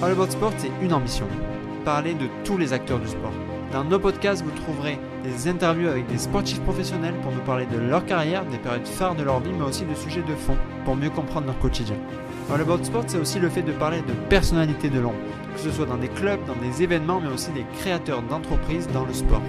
All About Sport, c'est une ambition. Parler de tous les acteurs du sport. Dans nos podcasts, vous trouverez des interviews avec des sportifs professionnels pour nous parler de leur carrière, des périodes phares de leur vie, mais aussi de sujets de fond pour mieux comprendre leur quotidien. All About Sport, c'est aussi le fait de parler de personnalités de l'ombre, que ce soit dans des clubs, dans des événements, mais aussi des créateurs d'entreprises dans le sport.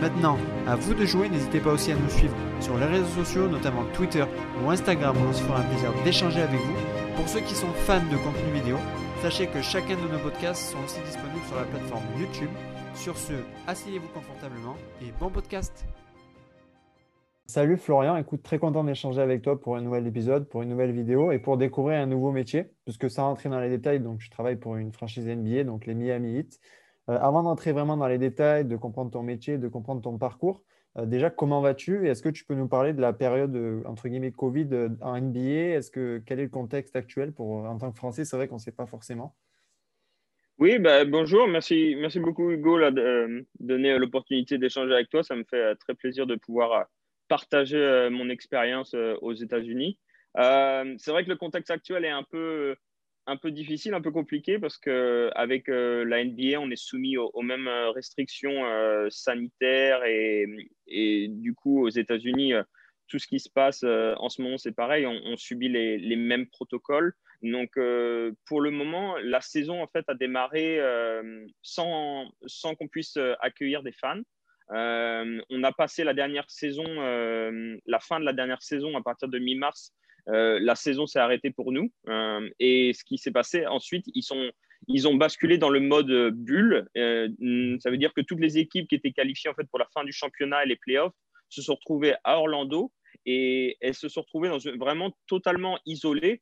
Maintenant, à vous de jouer, n'hésitez pas aussi à nous suivre sur les réseaux sociaux, notamment Twitter ou Instagram, où on se fera un plaisir d'échanger avec vous. Pour ceux qui sont fans de contenu vidéo, sachez que chacun de nos podcasts sont aussi disponibles sur la plateforme YouTube. Sur ce, asseyez-vous confortablement et bon podcast Salut Florian, écoute, très content d'échanger avec toi pour un nouvel épisode, pour une nouvelle vidéo et pour découvrir un nouveau métier, puisque sans rentrer dans les détails, donc je travaille pour une franchise NBA, donc les Miami Heat. Euh, avant d'entrer vraiment dans les détails, de comprendre ton métier, de comprendre ton parcours, déjà, comment vas-tu? Et est-ce que tu peux nous parler de la période euh, entre guillemets Covid en NBA Est-ce que quel est le contexte actuel pour en tant que Français? C'est vrai qu'on ne sait pas forcément. Oui, bah, bonjour, merci, merci beaucoup Hugo de euh, donner l'opportunité d'échanger avec toi. Ça me fait euh, très plaisir de pouvoir euh, partager mon expérience aux États-Unis. c'est vrai que le contexte actuel est un peu, un peu difficile, un peu compliqué parce qu'avec la NBA, on est soumis aux, mêmes restrictions sanitaires et, du coup aux États-Unis, tout ce qui se passe en ce moment, c'est pareil, on, subit les, les, mêmes protocoles. Donc, euh, pour le moment, la saison en fait a démarré euh, sans, sans qu'on puisse euh, accueillir des fans. on a passé la dernière saison, la fin de la dernière saison à partir de mi-mars. La saison s'est arrêtée pour nous. et ce qui s'est passé ensuite, ils, sont, ils ont basculé dans le mode bulle. ça veut dire que toutes les équipes qui étaient qualifiées en fait pour la fin du championnat et les playoffs se sont retrouvées à Orlando et elles se sont retrouvées dans vraiment totalement isolées.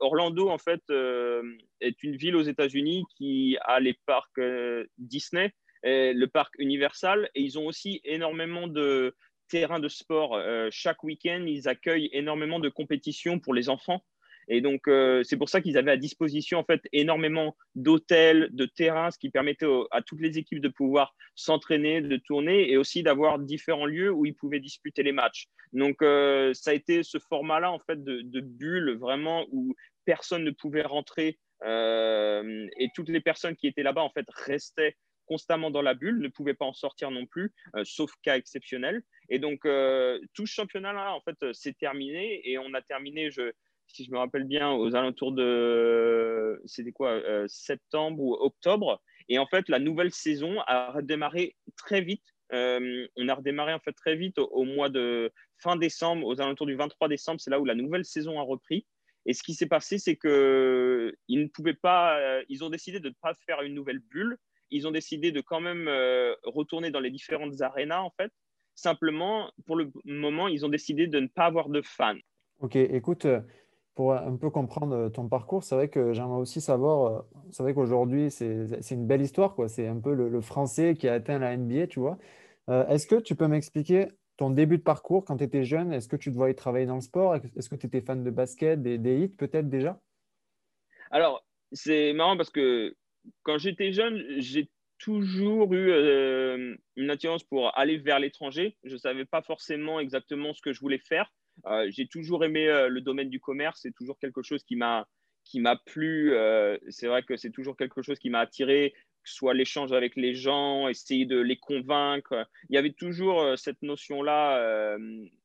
Orlando, en fait, euh, est une ville aux États-Unis qui a les parcs euh, Disney, le parc Universal, et ils ont aussi énormément de terrains de sport. Euh, chaque week-end, ils accueillent énormément de compétitions pour les enfants. Et donc, euh, c'est pour ça qu'ils avaient à disposition en fait énormément d'hôtels, de terrains, ce qui permettait à toutes les équipes de pouvoir s'entraîner, de tourner et aussi d'avoir différents lieux où ils pouvaient disputer les matchs. Donc, euh, ça a été ce format-là en fait de, de, bulle vraiment où personne ne pouvait rentrer et toutes les personnes qui étaient là-bas en fait restaient constamment dans la bulle, ne pouvaient pas en sortir non plus, sauf cas exceptionnels. Et donc, tout ce championnat-là, en fait, c'est terminé et on a terminé, si je me rappelle bien, aux alentours de, c'était quoi, euh, septembre ou octobre. Et en fait, la nouvelle saison a redémarré très vite. Euh, on a redémarré en fait très vite au, mois de fin décembre, aux alentours du 23 décembre. C'est là où la nouvelle saison a repris. Et ce qui s'est passé, c'est que ils ne pouvaient pas. Euh, ils ont décidé de ne pas faire une nouvelle bulle. Ils ont décidé de quand même retourner dans les différentes arénas en fait. Simplement, pour le moment, ils ont décidé de ne pas avoir de fans. Ok, écoute, pour un peu comprendre euh, ton parcours, c'est vrai que j'aimerais aussi savoir, euh, c'est vrai qu'aujourd'hui, c'est une belle histoire, quoi. C'est un peu le, Français qui a atteint la NBA, tu vois. Euh, est-ce que tu peux m'expliquer ton début de parcours quand tu étais jeune? Est-ce que tu te voyais travailler dans le sport? Est-ce que tu étais fan de basket, des, des hits peut-être déjà? Alors, c'est marrant parce que quand j'étais jeune, j'ai toujours eu une attirance pour aller vers l'étranger. Je ne savais pas forcément exactement ce que je voulais faire. Euh, j'ai toujours aimé euh, le domaine du commerce, c'est toujours quelque chose qui m'a qui m'a plu. Euh, c'est vrai que c'est toujours quelque chose qui m'a attiré, que ce soit l'échange avec les gens, essayer de les convaincre. Il y avait toujours cette notion-là.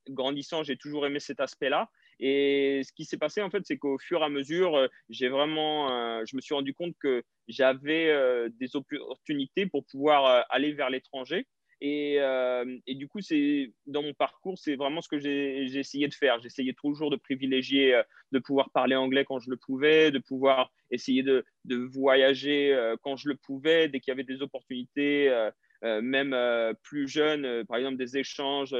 grandissant, j'ai toujours aimé cet aspect-là. Et ce qui s'est passé, en fait, c'est qu'au fur et à mesure, j'ai vraiment, je me suis rendu compte que j'avais des opportunités pour pouvoir aller vers l'étranger. Euh, et, du coup, c'est dans mon parcours, c'est vraiment ce que j'ai essayé de faire. J'essayais toujours de privilégier, euh, de pouvoir parler anglais quand je le pouvais, de pouvoir essayer de, voyager euh, quand je le pouvais, dès qu'il y avait des opportunités, même plus jeunes, par exemple des échanges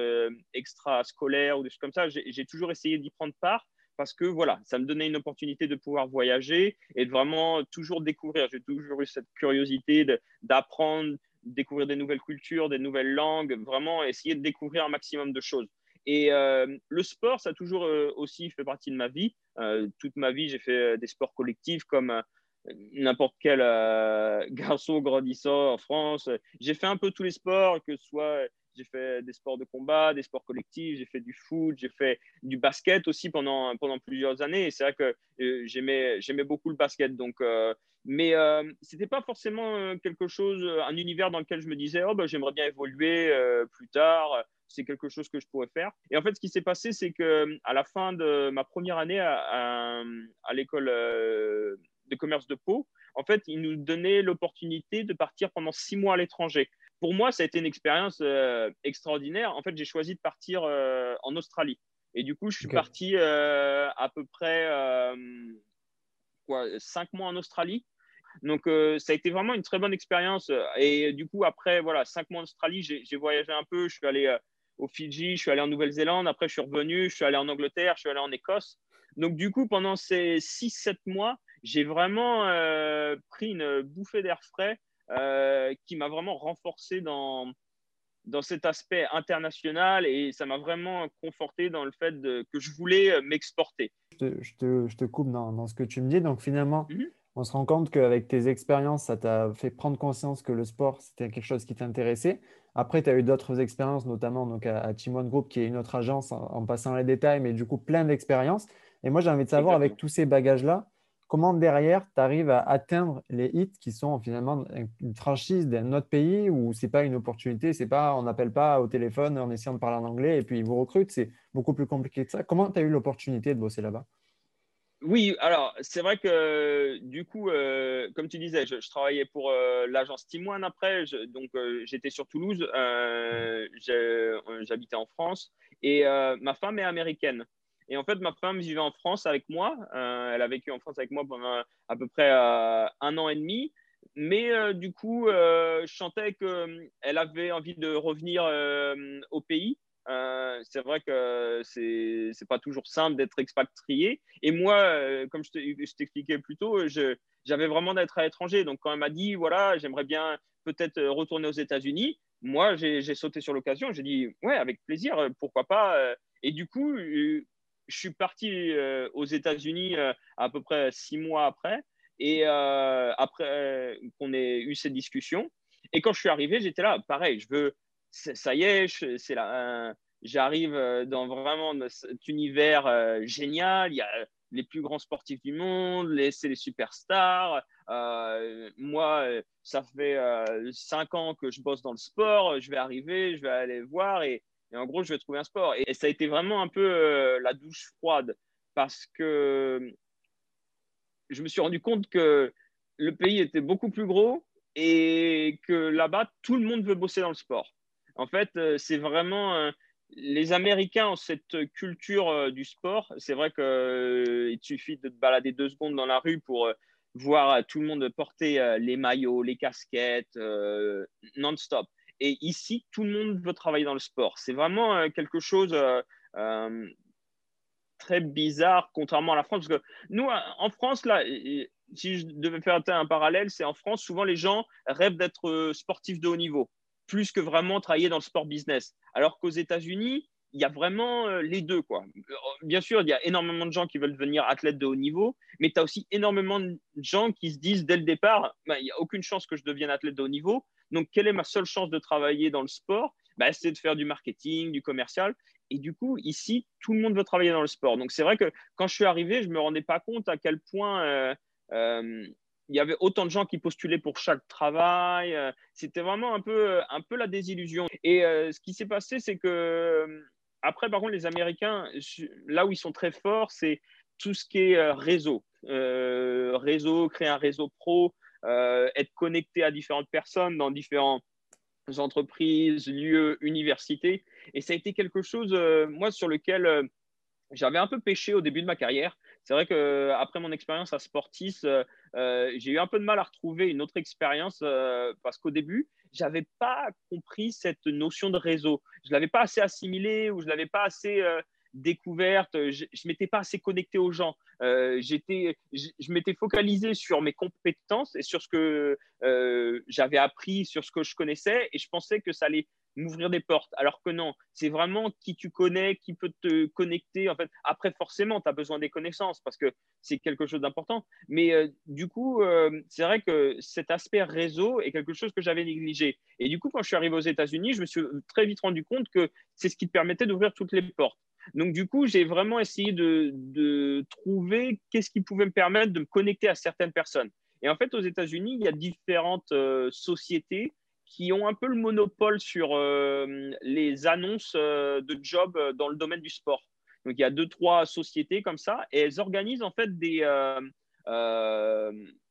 extra-scolaires ou des choses comme ça. J'ai toujours essayé d'y prendre part parce que voilà, ça me donnait une opportunité de pouvoir voyager et de vraiment toujours découvrir. J'ai toujours eu cette curiosité d'apprendre, découvrir des nouvelles cultures, des nouvelles langues, vraiment essayer de découvrir un maximum de choses. Et euh, le sport, ça a toujours euh, aussi fait partie de ma vie. Euh, toute ma vie, j'ai fait des sports collectifs comme n'importe quel garçon grandissant en France. J'ai fait un peu tous les sports, que ce soit j'ai fait des sports de combat, des sports collectifs, j'ai fait du foot, j'ai fait du basket aussi pendant, pendant plusieurs années. C'est vrai que j'aimais, j'aimais beaucoup le basket. Donc, Mais euh, ce n'était pas forcément quelque chose, un univers dans lequel je me disais, oh, bah, j'aimerais bien évoluer plus tard, c'est quelque chose que je pourrais faire. Et en fait, ce qui s'est passé, c'est qu'à la fin de ma première année à, à l'école de commerce de Pau, en fait, ils nous donnaient l'opportunité de partir pendant six mois à l'étranger. Pour moi, ça a été une expérience euh, extraordinaire. En fait, j'ai choisi de partir euh, en Australie. Et du coup, je suis parti euh, à peu près quoi, cinq mois en Australie. Donc, ça a été vraiment une très bonne expérience. Et du coup, après, voilà, cinq mois en Australie, j'ai voyagé un peu. Je suis allé au Fidji, je suis allé en Nouvelle-Zélande. Après, je suis revenu, je suis allé en Angleterre, je suis allé en Écosse. Donc, du coup, pendant ces six, sept mois, j'ai vraiment euh, pris une bouffée d'air frais euh, qui m'a vraiment renforcé dans, dans cet aspect international et ça m'a vraiment conforté dans le fait que je voulais m'exporter. Je te, je te, coupe dans, dans, ce que tu me dis. Donc finalement, mhm. on se rend compte qu'avec tes expériences, ça t'a fait prendre conscience que le sport, c'était quelque chose qui t'intéressait. Après, tu as eu d'autres expériences, notamment donc à, à Team One Group, qui est une autre agence, en, en passant les détails, mais du coup, plein d'expériences. Et moi, j'ai envie de savoir, avec tous ces bagages-là, comment derrière tu arrives à atteindre les hits qui sont finalement une franchise d'un autre pays où c'est pas une opportunité, c'est pas on n'appelle pas au téléphone en essayant de parler en anglais et puis ils vous recrutent, c'est beaucoup plus compliqué que ça. Comment tu as eu l'opportunité de bosser là-bas? Oui, alors c'est vrai que du coup, euh, comme tu disais, je, travaillais pour euh, l'agence Team One après, donc euh, j'étais sur Toulouse, j'habitais en France et ma femme est américaine. Et en fait, ma femme vivait en France avec moi. Euh, elle a vécu en France avec moi pendant à peu près euh, un an et demi. Mais euh, du coup, je sentais qu'elle avait envie de revenir au pays. c'est vrai que c'est n'est pas toujours simple d'être expatrié. Et moi, comme je t'expliquais plus tôt, j'avais vraiment d'être à l'étranger. Donc, quand elle m'a dit, voilà, j'aimerais bien peut-être retourner aux États-Unis, moi, j'ai sauté sur l'occasion. J'ai dit, ouais, avec plaisir, pourquoi pas. Et du coup, je suis parti euh, aux États-Unis euh, à peu près six mois après, et euh, après qu'on ait eu cette discussion. Et quand je suis arrivé, j'étais là, pareil, je veux, ça y est, c'est là, j'arrive dans vraiment cet univers génial. Il y a les plus grands sportifs du monde, c'est les superstars. moi, ça fait cinq ans que je bosse dans le sport. Je vais arriver, je vais aller voir et en gros, je vais trouver un sport. Et, ça a été vraiment un peu euh, la douche froide parce que je me suis rendu compte que le pays était beaucoup plus gros et que là-bas, tout le monde veut bosser dans le sport. En fait, euh, c'est vraiment. Euh, les Américains ont cette culture du sport. C'est vrai qu'il suffit de te balader deux secondes dans la rue pour voir tout le monde porter les maillots, les casquettes, non-stop. Et ici, tout le monde veut travailler dans le sport. C'est vraiment euh, quelque chose euh, euh, très bizarre, contrairement à la France. Parce que nous, en France, là, si je devais faire un parallèle, c'est en France, souvent les gens rêvent d'être sportifs de haut niveau, plus que vraiment travailler dans le sport business. Alors qu'aux États-Unis, il y a vraiment les deux. Quoi. Bien sûr, il y a énormément de gens qui veulent devenir athlètes de haut niveau, mais tu as aussi énormément de gens qui se disent dès le départ, bah, il n'y a aucune chance que je devienne athlète de haut niveau, donc, quelle est ma seule chance de travailler dans le sport? Bah, C'est de faire du marketing, du commercial. Et du coup, ici, tout le monde veut travailler dans le sport. Donc, c'est vrai que quand je suis arrivé, je ne me rendais pas compte à quel point euh, euh, il y avait autant de gens qui postulaient pour chaque travail. Euh, c'était vraiment un peu, un peu la désillusion. Et ce qui s'est passé, c'est que après, par contre, les Américains, là où ils sont très forts, c'est tout ce qui est réseau. réseau, créer un réseau pro, être connecté à différentes personnes dans différentes entreprises, lieux, universités. Et ça a été quelque chose, euh, moi, sur lequel euh, j'avais un peu pêché au début de ma carrière. C'est vrai qu'après mon expérience à Sportis, j'ai eu un peu de mal à retrouver une autre expérience parce qu'au début, je n'avais pas compris cette notion de réseau. Je ne l'avais pas assez assimilé ou je ne l'avais pas assez découverte, je ne m'étais pas assez connecté aux gens. Euh, j'étais, je, m'étais focalisé sur mes compétences et sur ce que euh, j'avais appris, sur ce que je connaissais, et je pensais que ça allait m'ouvrir des portes. Alors que non, c'est vraiment qui tu connais, qui peut te connecter. En fait, après, forcément, tu as besoin des connaissances parce que c'est quelque chose d'important. Mais euh, du coup, c'est vrai que cet aspect réseau est quelque chose que j'avais négligé. Et du coup, quand je suis arrivé aux États-Unis, je me suis très vite rendu compte que c'est ce qui te permettait d'ouvrir toutes les portes. Donc, du coup, j'ai vraiment essayé de, trouver qu'est-ce qui pouvait me permettre de me connecter à certaines personnes. Et en fait, aux États-Unis, il y a différentes sociétés qui ont un peu le monopole sur les annonces de jobs dans le domaine du sport. Donc, il y a deux, trois sociétés comme ça, et elles organisent en fait des,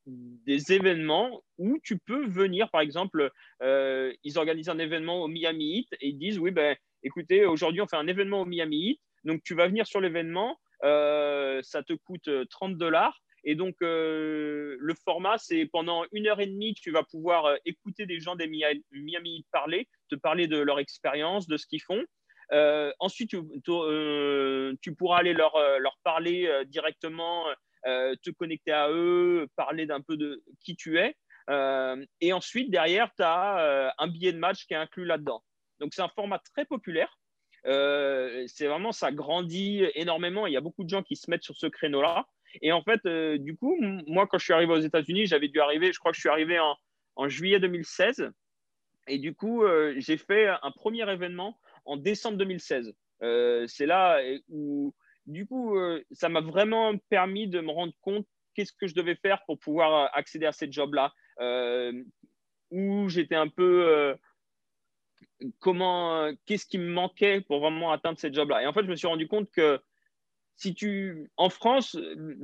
des événements où tu peux venir, par exemple, euh, ils organisent un événement au Miami Heat et ils disent, oui, ben, écoutez, aujourd'hui, on fait un événement au Miami Heat, donc tu vas venir sur l'événement, euh, ça te coûte 30 dollars. Et donc, euh, le format, c'est pendant une heure et demie, tu vas pouvoir écouter des gens des Miami parler, te parler de leur expérience, de ce qu'ils font. ensuite, tu, pourras aller leur, leur parler directement euh, te connecter à eux, parler d'un peu de qui tu es. Euh, et ensuite, derrière, tu as euh, un billet de match qui est inclus là-dedans. Donc, c'est un format très populaire. c'est vraiment, ça grandit énormément. Il y a beaucoup de gens qui se mettent sur ce créneau-là. Et en fait, du coup, moi, quand je suis arrivé aux États-Unis, j'avais dû arriver, je crois que je suis arrivé en, en juillet 2016. Et du coup, j'ai fait un premier événement en décembre 2016. c'est là où du coup, euh, ça m'a vraiment permis de me rendre compte qu'est-ce que je devais faire pour pouvoir euh, accéder à job-là, euh, où j'étais un peu comment, qu'est-ce qui me manquait pour vraiment atteindre cette job-là. Et en fait, je me suis rendu compte que si tu, en France,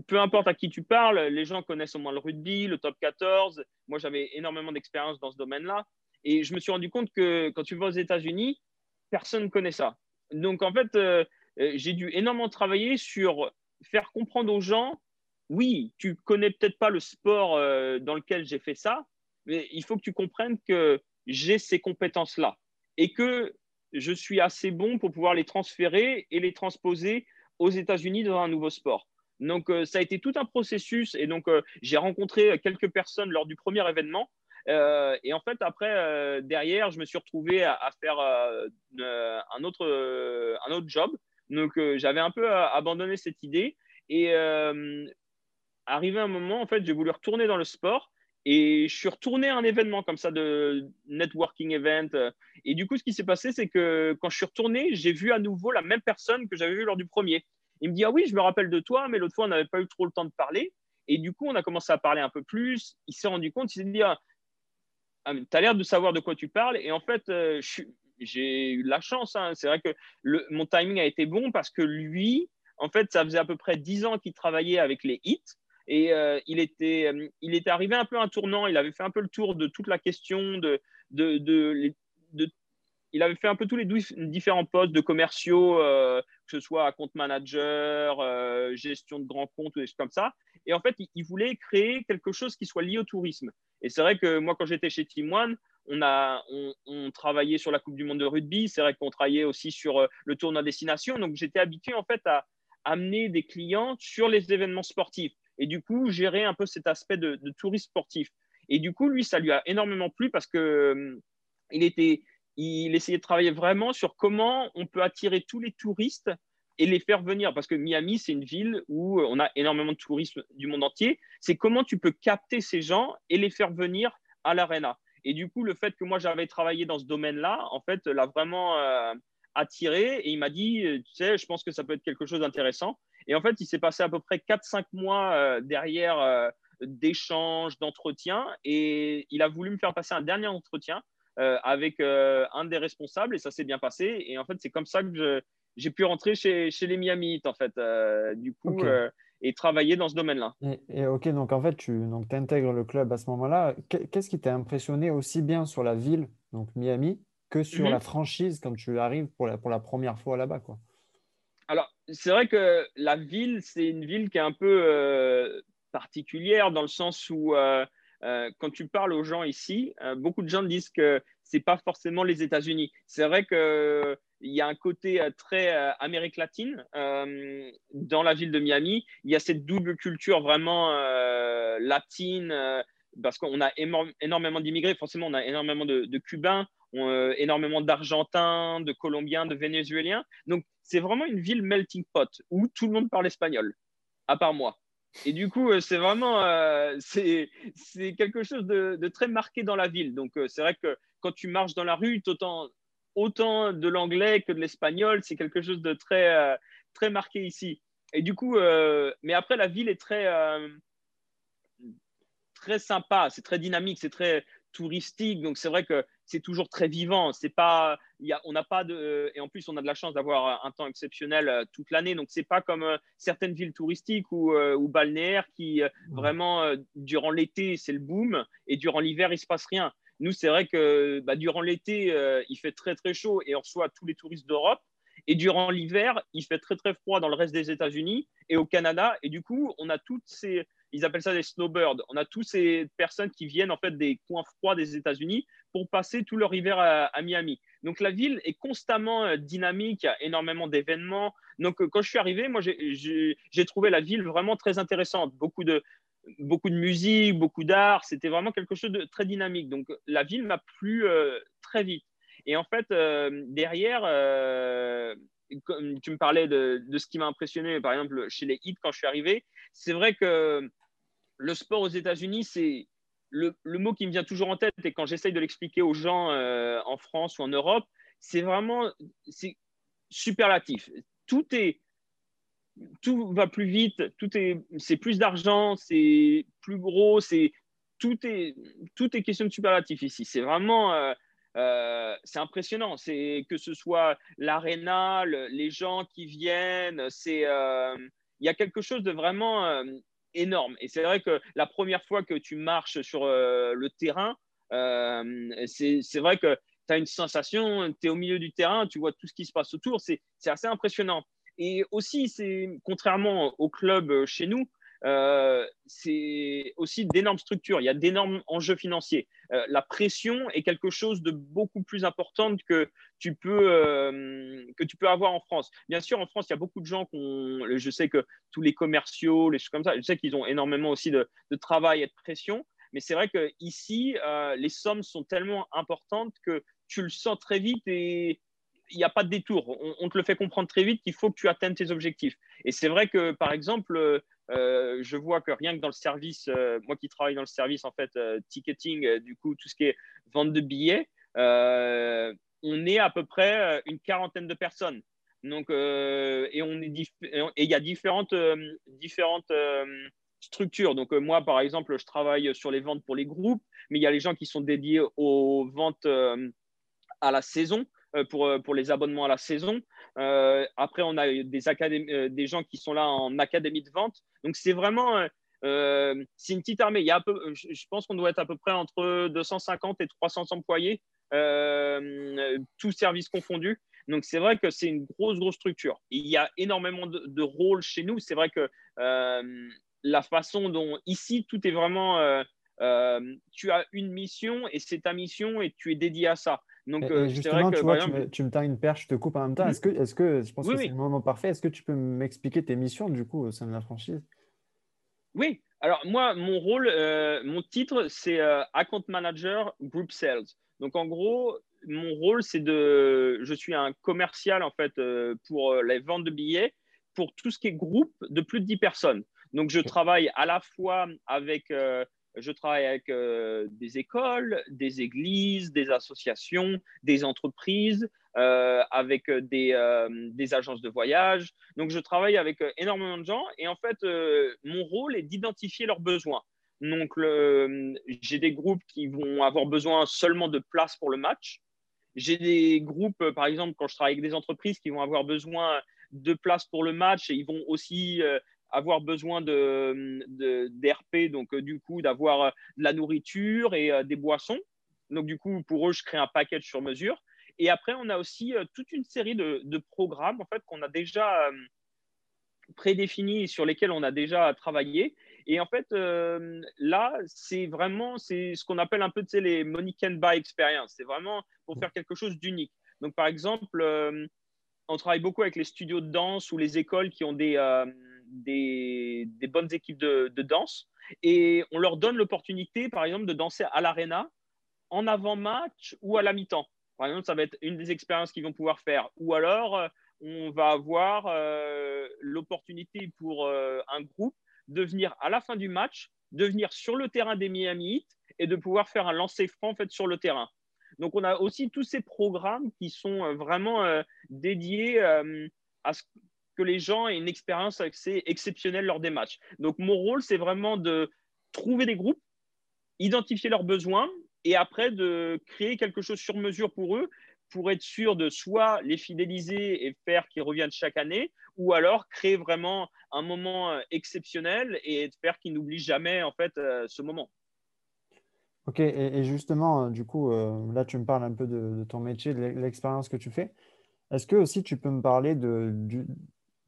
peu importe à qui tu parles, les gens connaissent au moins le rugby, le top 14. Moi, j'avais énormément d'expérience dans ce domaine-là. Et je me suis rendu compte que quand tu vas aux États-Unis, personne ne connaît ça. Donc, en fait, euh, j'ai dû énormément travailler sur faire comprendre aux gens, oui, tu connais peut-être pas le sport euh, dans lequel j'ai fait ça, mais il faut que tu comprennes que j'ai ces compétences-là et que je suis assez bon pour pouvoir les transférer et les transposer aux États-Unis dans un nouveau sport. Donc, euh, ça a été tout un processus. Et donc, j'ai rencontré quelques personnes lors du premier événement. et en fait, après, derrière, je me suis retrouvé à, faire un, autre, un autre job donc, euh, j'avais un peu euh, abandonné cette idée. Et euh, arrivé un moment, en fait, j'ai voulu retourner dans le sport. Et je suis retourné à un événement comme ça de networking event. Et du coup, ce qui s'est passé, c'est que quand je suis retourné, j'ai vu à nouveau la même personne que j'avais vue lors du premier. Il me dit Ah oui, je me rappelle de toi, mais l'autre fois, on n'avait pas eu trop le temps de parler. Et du coup, on a commencé à parler un peu plus. Il s'est rendu compte, il s'est dit ah, ah Tu as l'air de savoir de quoi tu parles. Et en fait, suis, j'ai eu de la chance. Hein. C'est vrai que mon timing a été bon parce que lui, en fait, ça faisait à peu près 10 ans qu'il travaillait avec les hits. Et euh, il, était, euh, il était arrivé un peu à un tournant. Il avait fait un peu le tour de toute la question de, de, de, il avait fait un peu tous les différents postes de commerciaux, euh, que ce soit compte manager, gestion de grands comptes ou des choses comme ça. Et en fait, il, voulait créer quelque chose qui soit lié au tourisme. Et c'est vrai que moi, quand j'étais chez Team One, on a on, travaillait sur la Coupe du Monde de rugby. C'est vrai qu'on travaillait aussi sur le tournoi destination. Donc, j'étais habitué en fait à amener des clients sur les événements sportifs et du coup gérer un peu cet aspect de, tourisme sportif. Et du coup, lui, ça lui a énormément plu parce que euh, il était, il essayait de travailler vraiment sur comment on peut attirer tous les touristes et les faire venir. Parce que Miami, c'est une ville où on a énormément de tourisme du monde entier. C'est comment tu peux capter ces gens et les faire venir à l'arena. Et du coup, le fait que moi, j'avais travaillé dans ce domaine-là, en fait, l'a vraiment euh, attiré. Et il m'a dit, euh, tu sais, je pense que ça peut être quelque chose d'intéressant. Et en fait, il s'est passé à peu près 4-5 mois euh, derrière d'échanges, d'entretiens. Et il a voulu me faire passer un dernier entretien avec un des responsables. Et ça s'est bien passé. Et en fait, c'est comme ça que j'ai pu rentrer chez, chez les Miami en fait. du coup, et travailler dans ce domaine-là. Et, ok, donc en fait, tu donc, intègres le club à ce moment-là. Qu'est-ce qui t'a impressionné aussi bien sur la ville, donc Miami, que sur mhm. la franchise quand tu arrives pour la, pour la première fois là-bas quoi? Alors, c'est vrai que la ville, c'est une ville qui est un peu euh, particulière dans le sens où euh, euh, quand tu parles aux gens ici, beaucoup de gens disent que c'est pas forcément les États-Unis. C'est vrai que il y a un côté très Amérique latine dans la ville de Miami. Il y a cette double culture vraiment latine parce qu'on a énormément d'immigrés. Forcément, on a énormément de, Cubains, énormément d'Argentins, de Colombiens, de Vénézuéliens. Donc, c'est vraiment une ville melting pot où tout le monde parle espagnol, à part moi. Et du coup, c'est vraiment c'est quelque chose de, très marqué dans la ville. Donc, c'est vrai que quand tu marches dans la rue, autant autant de l'anglais que de l'espagnol. C'est quelque chose de très, euh, très marqué ici. Et du coup, euh, mais après, la ville est très, euh, très sympa, c'est très dynamique, c'est très touristique. Donc, c'est vrai que c'est toujours très vivant. C'est pas, y a, on n'a pas de, et en plus, on a de la chance d'avoir un temps exceptionnel euh, toute l'année. Donc, c'est pas comme euh, certaines villes touristiques ou, euh, ou balnéaires qui vraiment, durant l'été, c'est le boom et durant l'hiver, il se passe rien. Nous, c'est vrai que bah, durant l'été, il fait très très chaud et on reçoit tous les touristes d'Europe. Et durant l'hiver, il fait très très froid dans le reste des États-Unis et au Canada. Et du coup, on a toutes ces, ils appellent ça des snowbirds. On a tous ces personnes qui viennent en fait des coins froids des États-Unis pour passer tout leur hiver à, Miami. Donc la ville est constamment euh, dynamique, il y a énormément d'événements. Donc euh, quand je suis arrivé, moi j'ai trouvé la ville vraiment très intéressante. Beaucoup de, beaucoup de musique, beaucoup d'art. C'était vraiment quelque chose de très dynamique. Donc la ville m'a plu euh, très vite. Et en fait, derrière, tu me parlais de, de ce qui m'a impressionné, par exemple, chez les Heat quand je suis arrivé, c'est vrai que le sport aux États-Unis, c'est le, mot qui me vient toujours en tête, et quand j'essaye de l'expliquer aux gens euh, en France ou en Europe, c'est vraiment superlatif. Tout est tout va plus vite, tout est c'est plus d'argent, c'est plus gros, c'est tout est tout est question de superlatif ici. C'est vraiment euh, euh, c'est impressionnant. C'est que ce soit l'aréna, les gens qui viennent, c'est il y a quelque chose de vraiment énorme. Et c'est vrai que la première fois que tu marches sur euh, le terrain, euh, c'est vrai que tu as une sensation, tu es au milieu du terrain, tu vois tout ce qui se passe autour, c'est assez impressionnant. Et aussi, c'est contrairement au club euh, chez nous, c'est aussi d'énormes structures, il y a d'énormes enjeux financiers. Euh, la pression est quelque chose de beaucoup plus important que tu, peux, euh, que tu peux avoir en France. Bien sûr, en France, il y a beaucoup de gens qui je sais que tous les commerciaux, les choses comme ça, je sais qu'ils ont énormément aussi de, travail et de pression, mais c'est vrai qu'ici, les sommes sont tellement importantes que tu le sens très vite et il n'y a pas de détour. On, on, te le fait comprendre très vite qu'il faut que tu atteignes tes objectifs. Et c'est vrai que, par exemple, euh, je vois que rien que dans le service, euh, moi qui travaille dans le service en fait euh, ticketing, du coup tout ce qui est vente de billets, on est à peu près une quarantaine de personnes. Donc et et il y a différentes différentes structures. Donc moi par exemple, je travaille sur les ventes pour les groupes, mais il y a les gens qui sont dédiés aux ventes à la saison. Euh, pour, euh, pour les abonnements à la saison. Euh, après, on a des, gens qui sont là en académie de vente. Donc, c'est vraiment c'est une petite armée. Il y a je pense qu'on doit être à peu près entre 250 et 300 employés, tous services confondus. Donc, c'est vrai que c'est une grosse, grosse structure. il y a énormément de rôles chez nous. C'est vrai que la façon dont ici, tout est vraiment. tu as une mission et c'est ta mission et tu es dédié à ça. Donc, euh, justement, tu, vois, tu, me, tu, une perche, je te coupe en même temps. Mhm. Est-ce que, est que, je pense que c'est le moment parfait, est-ce que tu peux m'expliquer tes missions du coup au sein de la franchise? Oui, alors moi, mon rôle, euh, mon titre, c'est euh, Account Manager Group Sales. Donc en gros, mon rôle, c'est de, je suis un commercial en fait pour les ventes de billets pour tout ce qui est groupe de plus de 10 personnes. Donc je travaille à la fois avec je travaille avec euh, des écoles, des églises, des associations, des entreprises, euh, avec euh, des, agences de voyage. Donc, je travaille avec énormément de gens et en fait, mon rôle est d'identifier leurs besoins. Donc, j'ai des groupes qui vont avoir besoin seulement de place pour le match. J'ai des groupes, par exemple, quand je travaille avec des entreprises qui vont avoir besoin de place pour le match et ils vont aussi avoir besoin de, d'RP, donc euh, du coup d'avoir euh, de la nourriture et euh, des boissons. Donc du coup, pour eux, je crée un package sur mesure. Et après, on a aussi toute une série de, programmes en fait qu'on a déjà prédéfinis sur lesquels on a déjà travaillé. Et en fait, là, c'est vraiment c'est ce qu'on appelle un peu les money can buy experience. C'est vraiment pour faire quelque chose d'unique. Donc, par exemple, on travaille beaucoup avec les studios de danse ou les écoles qui ont des, des, bonnes équipes de, danse et on leur donne l'opportunité, par exemple, de danser à l'arena en avant-match ou à la mi-temps. Par exemple, ça va être une des expériences qu'ils vont pouvoir faire. Ou alors, euh, on va avoir euh, l'opportunité pour euh, un groupe de venir à la fin du match, de venir sur le terrain des Miami Heat et de pouvoir faire un lancer franc en fait, sur le terrain. Donc, on a aussi tous ces programmes qui sont vraiment dédiés à ce que les gens aient une expérience assez exceptionnelle lors des matchs. Donc, mon rôle, c'est vraiment de trouver des groupes identifier leurs besoins et après de créer quelque chose sur mesure pour eux pour être sûr de soit les fidéliser et faire qu'ils reviennent chaque année, ou alors créer vraiment un moment euh, exceptionnel et faire qu'ils n'oublient jamais en fait euh, ce moment. Ok, et, justement, euh, du coup, là tu me parles un peu de, ton métier, de l'expérience que tu fais. Est-ce que aussi tu peux me parler de,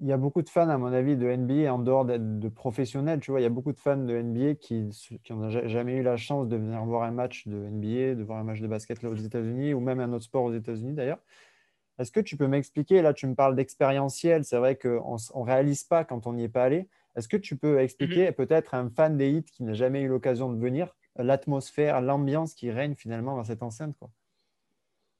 il y a beaucoup de fans, à mon avis, de NBA en dehors de professionnels. Tu vois, il y a beaucoup de fans de NBA qui n'ont jamais eu la chance de venir voir un match de NBA, de voir un match de basket là aux États-Unis ou même un autre sport aux États-Unis d'ailleurs. Est-ce que tu peux m'expliquer Là, tu me parles d'expérientiel. C'est vrai qu'on ne réalise pas quand on n'y est pas allé. Est-ce que tu peux expliquer mhm. peut-être un fan des hits qui n'a jamais eu l'occasion de venir, l'atmosphère, l'ambiance qui règne finalement dans cette enceinte quoi?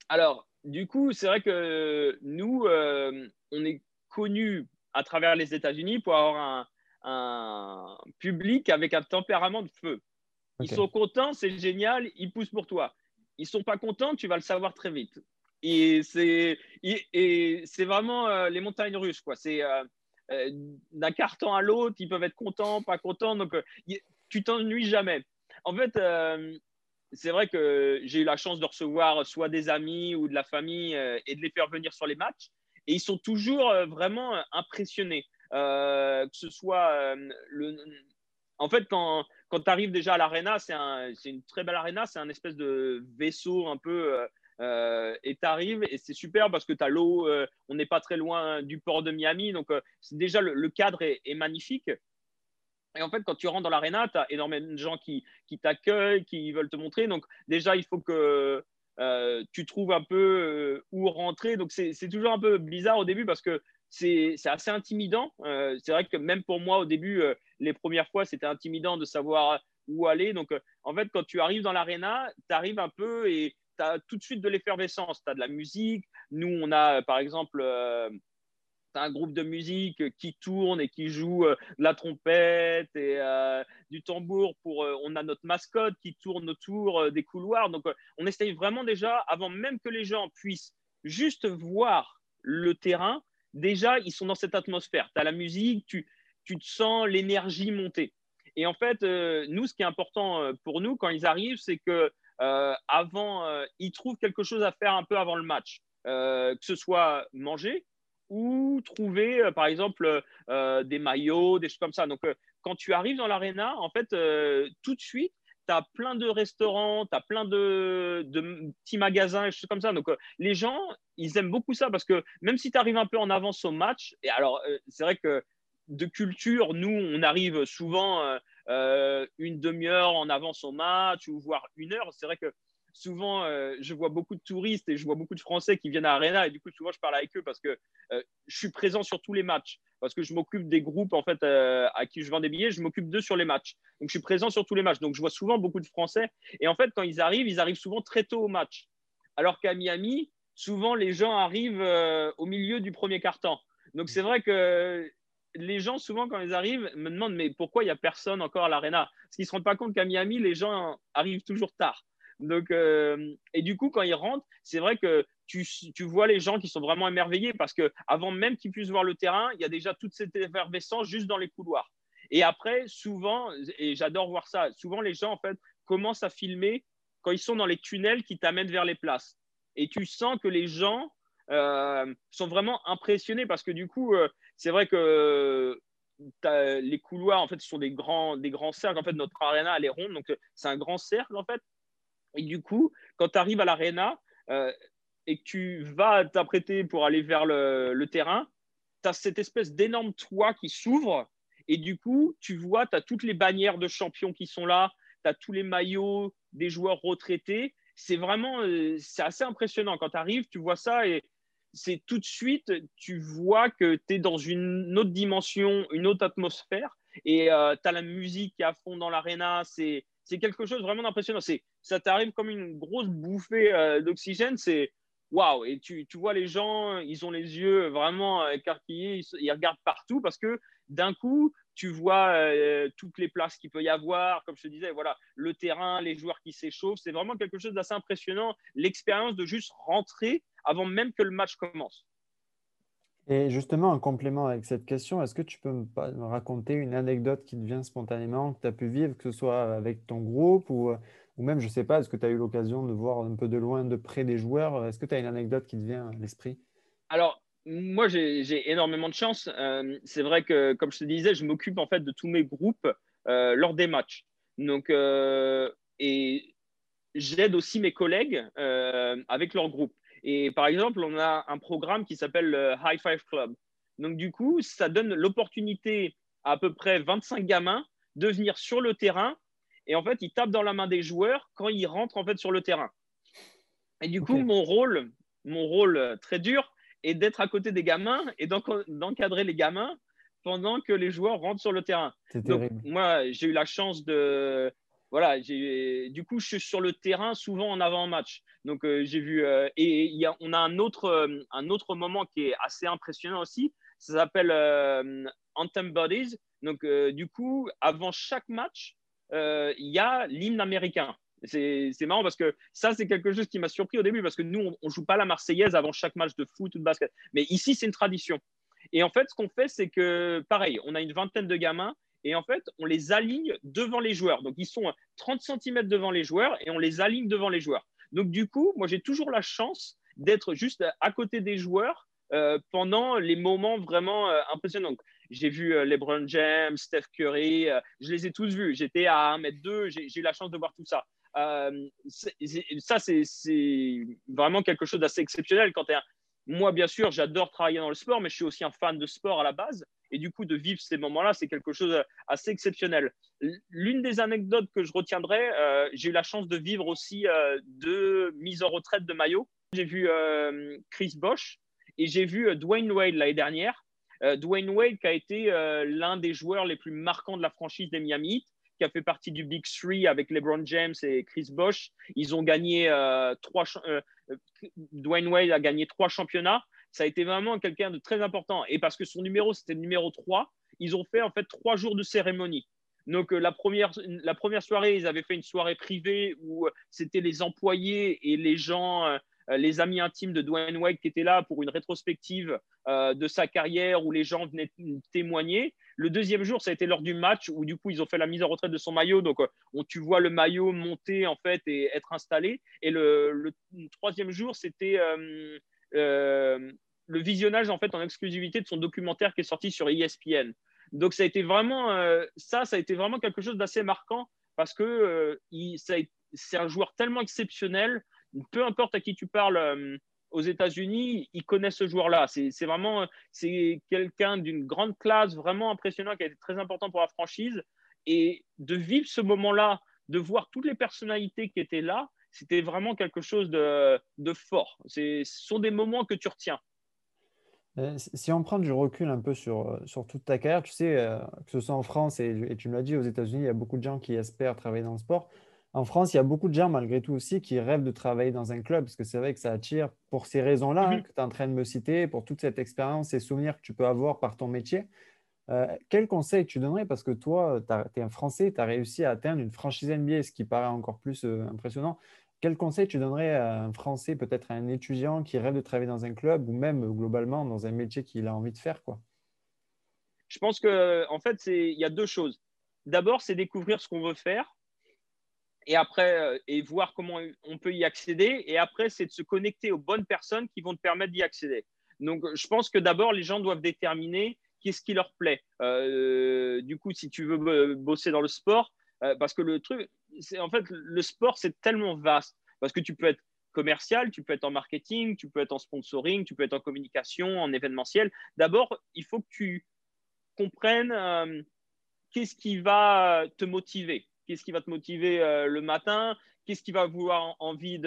Alors, du coup, c'est vrai que nous, euh, on est connu à travers les États-Unis pour avoir un, public avec un tempérament de feu. Ils sont contents, c'est génial, ils poussent pour toi. Ils sont pas contents, tu vas le savoir très vite. Et c'est et c'est vraiment euh, les montagnes russes quoi. C'est euh, euh, d'un carton à l'autre, ils peuvent être contents, pas contents, donc tu t'ennuies jamais. En fait, c'est vrai que j'ai eu la chance de recevoir soit des amis ou de la famille et de les faire venir sur les matchs et ils sont toujours euh, vraiment euh, impressionnés. Euh, que ce soit le. En fait, quand, quand tu arrives déjà à l'arena, c'est un, une très belle arena, c'est un espèce de vaisseau un peu. et tu arrives et c'est super parce que tu as l'eau, on n'est pas très loin du port de Miami, donc déjà le, cadre est, magnifique. Et en fait, quand tu rentres dans l'arena, tu as énormément de gens qui, qui t'accueillent, qui veulent te montrer. Donc déjà, il faut que euh, tu trouves un peu euh, où rentrer. Donc, c'est toujours un peu bizarre au début parce que c'est assez intimidant. Euh, c'est vrai que même pour moi, au début, les premières fois, c'était intimidant de savoir où aller. Donc, en fait, quand tu arrives dans l'arena, tu arrives un peu et tu as tout de suite de l'effervescence. Tu as de la musique. Nous, on a, par exemple, un groupe de musique qui tourne et qui joue euh, la trompette et euh, du tambour pour euh, on a notre mascotte qui tourne autour des couloirs. Donc on essaye vraiment déjà avant même que les gens puissent juste voir le terrain déjà ils sont dans cette atmosphère. Tu as la musique tu, tu te sens l'énergie monter. Et en fait nous ce qui est important pour nous quand ils arrivent c'est que avant ils trouvent quelque chose à faire un peu avant le match. Que ce soit manger ou trouver, euh, par exemple, euh, euh, des maillots, des choses comme ça. Donc, quand tu arrives dans l'arena, en fait, tout de suite, tu as plein de restaurants, tu as plein de, petits magasins et choses comme ça. Donc, les gens, ils aiment beaucoup ça parce que même si tu arrives un peu en avance au match, et alors, c'est vrai que de culture, nous, on arrive souvent une demi-heure en avance au match ou voire une heure. C'est vrai que souvent, euh, je vois beaucoup de touristes et je vois beaucoup de Français qui viennent à Arena et du coup, souvent, je parle avec eux parce que euh, je suis présent sur tous les matchs. Parce que je m'occupe des groupes en fait euh, à qui je vends des billets, je m'occupe d'eux sur les matchs. Donc, je suis présent sur tous les matchs. Donc, je vois souvent beaucoup de Français. Et en fait, quand ils arrivent, ils arrivent souvent très tôt au match. Alors qu'à Miami, souvent, les gens arrivent au milieu du premier quart-temps. Donc, c'est vrai que les gens, souvent, quand ils arrivent, me demandent mais pourquoi il n'y a personne encore à l'Arena? Parce qu'ils ne se rendent pas compte qu'à Miami, les gens arrivent toujours tard. Donc, euh, et du coup, quand ils rentrent, c'est vrai que tu, tu, vois les gens qui sont vraiment émerveillés parce que avant même qu'ils puissent voir le terrain, il y a déjà toute cette effervescence juste dans les couloirs. Et après, souvent, et j'adore voir ça, souvent les gens en fait commencent à filmer quand ils sont dans les tunnels qui t'amènent vers les places. Et tu sens que les gens euh, sont vraiment impressionnés parce que du coup, euh, c'est vrai que les couloirs, en fait, sont des grands, des grands cercles. En fait, notre arena, elle est ronde, donc c'est un grand cercle, en fait. Et du coup, quand tu arrives à l'arena euh, et que tu vas t'apprêter pour aller vers le, terrain, tu as cette espèce d'énorme toit qui s'ouvre. Et du coup, tu vois, tu as toutes les bannières de champions qui sont là, tu as tous les maillots des joueurs retraités. C'est vraiment, euh, c'est assez impressionnant. Quand tu arrives, tu vois ça et c'est tout de suite, tu vois que tu es dans une autre dimension, une autre atmosphère. Et euh, tu as la musique qui est à fond dans l'arena. C'est c'est quelque chose vraiment d'impressionnant. Ça t'arrive comme une grosse bouffée euh, d'oxygène. C'est waouh. Et tu, tu, vois les gens, ils ont les yeux vraiment écarquillés, ils, regardent partout parce que d'un coup, tu vois euh, toutes les places qu'il peut y avoir. Comme je te disais, voilà, le terrain, les joueurs qui s'échauffent. C'est vraiment quelque chose d'assez impressionnant. L'expérience de juste rentrer avant même que le match commence. Et justement, en complément avec cette question, est-ce que tu peux me, raconter une anecdote qui te vient spontanément, que tu as pu vivre, que ce soit avec ton groupe ou, ou même, je ne sais pas, est-ce que tu as eu l'occasion de voir un peu de loin, de près des joueurs? Est-ce que tu as une anecdote qui te vient à l'esprit? Alors, moi, j'ai énormément de chance. Euh, c'est vrai que, comme je te disais, je m'occupe en fait de tous mes groupes euh, lors des matchs. Donc, euh, et j'aide aussi mes collègues avec leur groupe. Et par exemple, on a un programme qui s'appelle le High Five Club. Donc, du coup, ça donne l'opportunité à à peu près 25 gamins de venir sur le terrain. Et en fait, ils tapent dans la main des joueurs quand ils rentrent en fait sur le terrain. Et du coup, mon rôle, mon rôle très dur, est d'être à côté des gamins et d'encadrer les gamins pendant que les joueurs rentrent sur le terrain. Donc, moi, j'ai eu la chance de, voilà, du coup, je suis sur le terrain souvent en avant-match. Donc, euh, j'ai vu, euh, et y a, on a un autre, euh, un autre moment qui est assez impressionnant aussi. Ça s'appelle Anthem Bodies. Donc, du coup, avant chaque match, il y a l'hymne américain. C'est marrant parce que ça, c'est quelque chose qui m'a surpris au début parce que nous, on ne joue pas la Marseillaise avant chaque match de foot ou de basket. Mais ici, c'est une tradition. Et en fait, ce qu'on fait, c'est que, pareil, on a une vingtaine de gamins et en fait, on les aligne devant les joueurs. Donc, ils sont 30 cm devant les joueurs et on les aligne devant les joueurs. Donc, du coup, moi, j'ai toujours la chance d'être juste à côté des joueurs euh, pendant les moments vraiment euh, impressionnants. J'ai vu euh, LeBron James, Steph Curry, je les ai tous vus. J'étais à 1m2, j'ai eu la chance de voir tout ça. ça, c'est vraiment quelque chose d'assez exceptionnel quand es moi, bien sûr, j'adore travailler dans le sport, mais je suis aussi un fan de sport à la base. Et du coup, de vivre ces moments-là, c'est quelque chose d'assez exceptionnel. L'une des anecdotes que je retiendrai, euh, j'ai eu la chance de vivre aussi euh, deux mises en retraite de maillot. J'ai vu euh, Chris Bosch et j'ai vu Dwayne Wade l'année dernière. Dwayne Wade qui a été l'un des joueurs les plus marquants de la franchise des Miami Heat qui a fait partie du Big Three avec LeBron James et Chris Bosh. Ils ont gagné euh, trois. Euh, Dwayne Wade a gagné trois championnats. Ça a été vraiment quelqu'un de très important. Et parce que son numéro, c'était le numéro 3, ils ont fait en fait trois jours de cérémonie. Donc, euh, la, première, la première soirée, ils avaient fait une soirée privée où c'était les employés et les gens, les amis intimes de Dwayne Wade qui étaient là pour une rétrospective de sa carrière où les gens venaient témoigner. Le deuxième jour, ça a été lors du match où du coup ils ont fait la mise en retraite de son maillot. Donc on, tu vois le maillot monter en fait et être installé. Et le, troisième jour, c'était euh, euh, le visionnage en fait en exclusivité de son documentaire qui est sorti sur ESPN. Donc ça a été vraiment euh, ça, ça a été vraiment quelque chose d'assez marquant parce que c'est un joueur tellement exceptionnel. Peu importe à qui tu parles aux États-Unis, ils connaissent ce joueur-là. C'est vraiment c'est quelqu'un d'une grande classe, vraiment impressionnant, qui a été très important pour la franchise. Et de vivre ce moment-là, de voir toutes les personnalités qui étaient là, c'était vraiment quelque chose de, fort. Ce sont des moments que tu retiens. Euh, si on prend du recul un peu sur, sur toute ta carrière, tu sais, euh, que ce soit en France et, et tu me l'as dit, aux États-Unis, il y a beaucoup de gens qui espèrent travailler dans le sport. En France, il y a beaucoup de gens, malgré tout aussi, qui rêvent de travailler dans un club, parce que c'est vrai que ça attire pour ces raisons-là hein, mhm. que tu es en train de me citer, pour toute cette expérience et souvenirs que tu peux avoir par ton métier. Euh, quel conseil tu donnerais? Parce que toi, tu es un Français, tu as réussi à atteindre une franchise NBA, ce qui paraît encore plus euh, impressionnant. Quel conseil tu donnerais à un Français, peut-être à un étudiant qui rêve de travailler dans un club ou même euh, globalement dans un métier qu'il a envie de faire quoi? Je pense que en fait, il y a deux choses. D'abord, c'est découvrir ce qu'on veut faire et après euh, et voir comment on peut y accéder. Et après, c'est de se connecter aux bonnes personnes qui vont te permettre d'y accéder. Donc, je pense que d'abord, les gens doivent déterminer qu'est-ce qui leur plaît. Euh, du coup, si tu veux bosser dans le sport, euh, parce que le truc, c'est en fait, le sport, c'est tellement vaste. Parce que tu peux être commercial, tu peux être en marketing, tu peux être en sponsoring, tu peux être en communication, en événementiel. D'abord, il faut que tu comprennes qu'est-ce qui va te motiver qu'est-ce qui va te motiver euh, le matin, qu'est-ce qui va avoir envie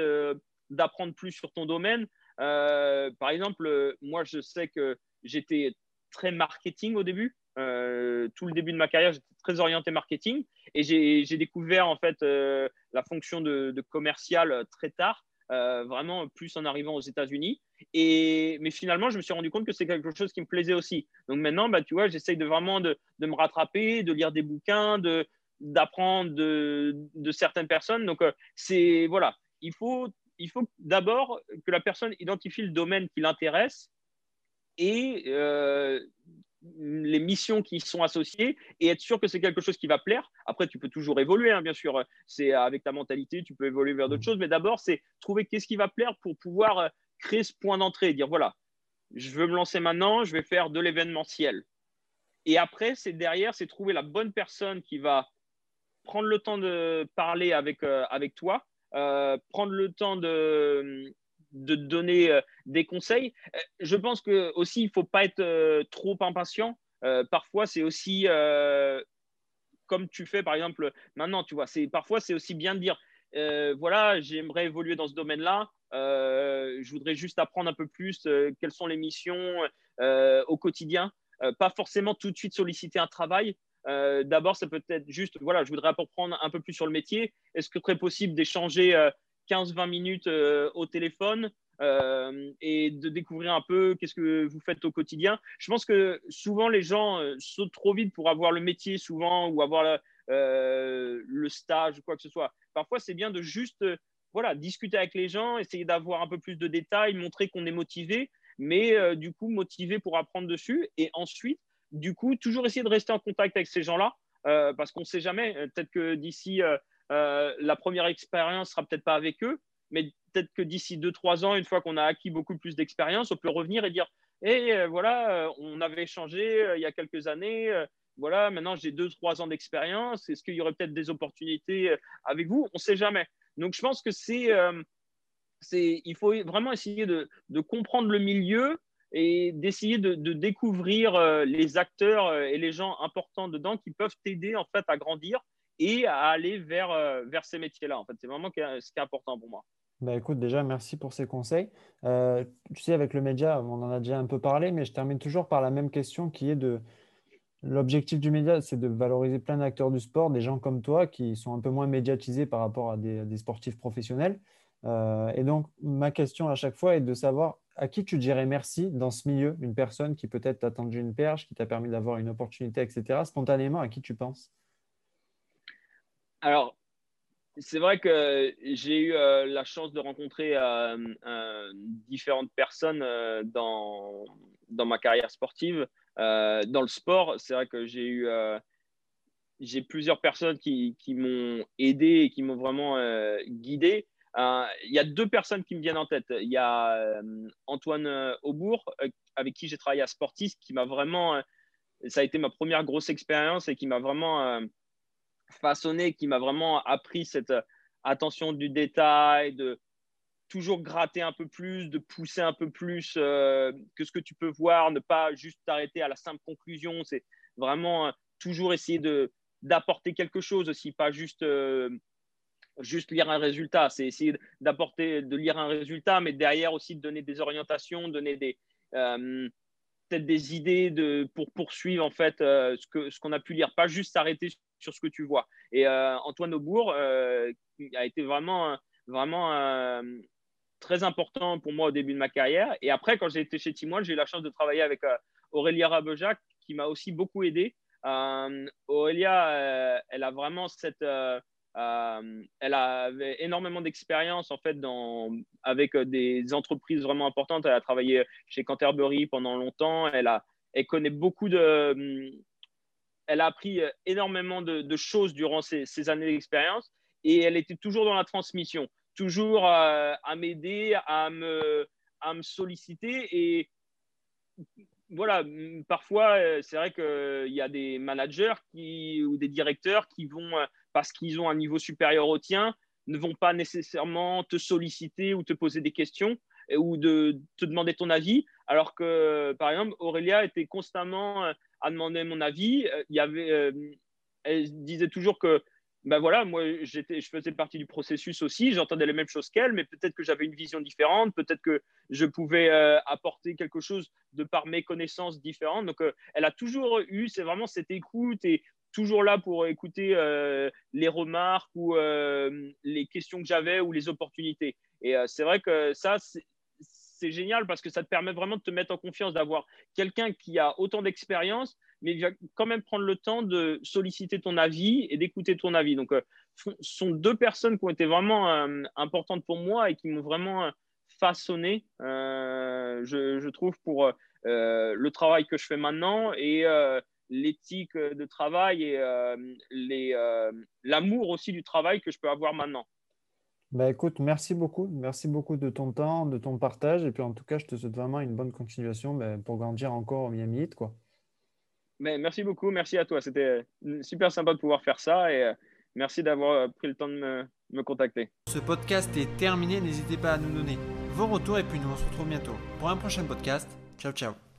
d'apprendre plus sur ton domaine. Euh, par exemple, euh, moi, je sais que j'étais très marketing au début. tout le début de ma carrière, j'étais très orienté marketing et j'ai découvert en fait la fonction de, commercial très tard, vraiment plus en arrivant aux États-Unis. Et mais finalement, je me suis rendu compte que c'est quelque chose qui me plaisait aussi. Donc maintenant, bah, tu vois, j'essaye de vraiment de, de, me rattraper, de lire des bouquins, de, d'apprendre de, certaines personnes. Donc, euh, c'est voilà, il faut, il faut d'abord que la personne identifie le domaine qui l'intéresse et les missions qui sont associées et être sûr que c'est quelque chose qui va plaire. Après, tu peux toujours évoluer, hein, bien sûr. C'est avec ta mentalité, tu peux évoluer vers d'autres mmh. choses. Mais d'abord, c'est trouver qu'est-ce qui va plaire pour pouvoir euh, créer ce point d'entrée et dire voilà, je veux me lancer maintenant, je vais faire de l'événementiel. Et après, c'est derrière, c'est trouver la bonne personne qui va prendre le temps de parler avec, euh, avec toi, euh, prendre le temps de, de donner euh, des conseils. Je pense que aussi il faut pas être trop impatient. parfois, c'est aussi comme tu fais par exemple maintenant, tu vois. C'est parfois c'est aussi bien de dire voilà, j'aimerais évoluer dans ce domaine-là. je voudrais juste apprendre un peu plus quelles sont les missions au quotidien. pas forcément tout de suite solliciter un travail. D'abord, ça peut être juste, voilà, je voudrais apprendre un peu plus sur le métier. Est-ce que très possible d'échanger 15-20 minutes euh, au téléphone euh, et de découvrir un peu qu'est-ce que vous faites au quotidien? Je pense que souvent les gens euh, sautent trop vite pour avoir le métier souvent ou avoir le stage ou quoi que ce soit. Parfois, c'est bien de juste voilà, discuter avec les gens, essayer d'avoir un peu plus de détails, montrer qu'on est motivé, mais du coup motivé pour apprendre dessus. Et ensuite, du coup, toujours essayer de rester en contact avec ces gens-là, parce qu'on ne sait jamais. Peut-être que d'ici euh, la première expérience sera peut-être pas avec eux, mais peut-être que d'ici 2-3 ans, une fois qu'on a acquis beaucoup plus d'expérience, on peut revenir et dire et eh, voilà, euh, on avait échangé euh, il y a quelques années. voilà, maintenant j'ai 2-3 ans d'expérience. Est-ce qu'il y aurait peut-être des opportunités avec vous? On ne sait jamais. Donc je pense que c'est, il faut vraiment essayer de, comprendre le milieu et d'essayer de, découvrir les acteurs et les gens importants dedans qui peuvent t'aider en fait à grandir et à aller vers, euh, vers ces métiers-là. En fait, c'est vraiment ce qui est important pour moi. Bah écoute, déjà, merci pour ces conseils. Euh, tu sais, avec le média, on en a déjà un peu parlé, mais je termine toujours par la même question qui est de l'objectif du média, c'est de valoriser plein d'acteurs du sport, des gens comme toi qui sont un peu moins médiatisés par rapport à des, sportifs professionnels. Euh, et donc, ma question à chaque fois est de savoir à qui tu dirais merci dans ce milieu, une personne qui peut-être t'a tendu une perche, qui t'a permis d'avoir une opportunité, etc. Spontanément, à qui tu penses? Alors, c'est vrai que j'ai eu euh, la chance de rencontrer euh, différentes personnes dans, dans ma carrière sportive. dans le sport, c'est vrai que j'ai eu j'ai plusieurs personnes qui, qui m'ont aidé et qui m'ont vraiment guidé. Il y a deux personnes qui me viennent en tête. Il y a Antoine Aubourg, avec qui j'ai travaillé à Sportis, qui m'a vraiment. ça a été ma première grosse expérience et qui m'a vraiment façonné, qui m'a vraiment appris cette euh, attention du détail, de toujours gratter un peu plus, de pousser un peu plus euh, que ce que tu peux voir, ne pas juste t'arrêter à la simple conclusion. C'est vraiment euh, toujours essayer d'apporter quelque chose aussi, pas juste juste lire un résultat. C'est essayer d'apporter, de lire un résultat, mais derrière aussi de donner des orientations, donner des peut-être des idées de, pour poursuivre en fait ce que ce qu'on a pu lire, pas juste s'arrêter sur ce que tu vois. Et euh, Antoine Aubourg euh, a été vraiment, vraiment euh, très important pour moi au début de ma carrière. Et après, quand j'ai été chez Timoine, j'ai eu la chance de travailler avec Aurélia Rabejac, qui m'a aussi beaucoup aidé. Aurélia, elle a vraiment cette. Elle avait énormément d'expérience en fait dans, avec des entreprises vraiment importantes. Elle a travaillé chez Canterbury pendant longtemps. Elle, a, elle connaît beaucoup de, elle a appris euh, énormément de, choses durant ces, années d'expérience et elle était toujours dans la transmission, toujours euh, à m'aider, à me, à me solliciter. Et voilà, parfois, euh, c'est vrai qu'il y a des managers qui, ou des directeurs qui vont, parce qu'ils ont un niveau supérieur au tien, ne vont pas nécessairement te solliciter ou te poser des questions ou de te demander ton avis, alors que, par exemple, Aurélia était constamment à demander mon avis. Euh, il y avait, euh, elle disait toujours que ben voilà, moi, j'étais, je faisais partie du processus aussi, j'entendais les mêmes choses qu'elle, mais peut-être que j'avais une vision différente, peut-être que je pouvais euh, apporter quelque chose de par mes connaissances différentes. Donc, elle a toujours eu, c'est vraiment cette écoute et toujours là pour écouter les remarques ou les questions que j'avais ou les opportunités. Et c'est vrai que ça, c'est génial parce que ça te permet vraiment de te mettre en confiance, d'avoir quelqu'un qui a autant d'expérience, mais il va quand même prendre le temps de solliciter ton avis et d'écouter ton avis. Donc, ce euh, sont deux personnes qui ont été vraiment euh, importantes pour moi et qui m'ont vraiment euh, façonné, je, trouve, pour le travail que je fais maintenant et l'éthique de travail et l'amour aussi du travail que je peux avoir maintenant. Bah écoute, merci beaucoup. Merci beaucoup de ton temps, de ton partage. Et puis en tout cas, je te souhaite vraiment une bonne continuation bah, pour grandir encore au Miami Heat. Quoi. Mais merci beaucoup. Merci à toi. C'était super sympa de pouvoir faire ça. Et merci d'avoir pris le temps de me, me contacter. Ce podcast est terminé. N'hésitez pas à nous donner vos retours. Et puis nous on se retrouve bientôt pour un prochain podcast. Ciao, ciao.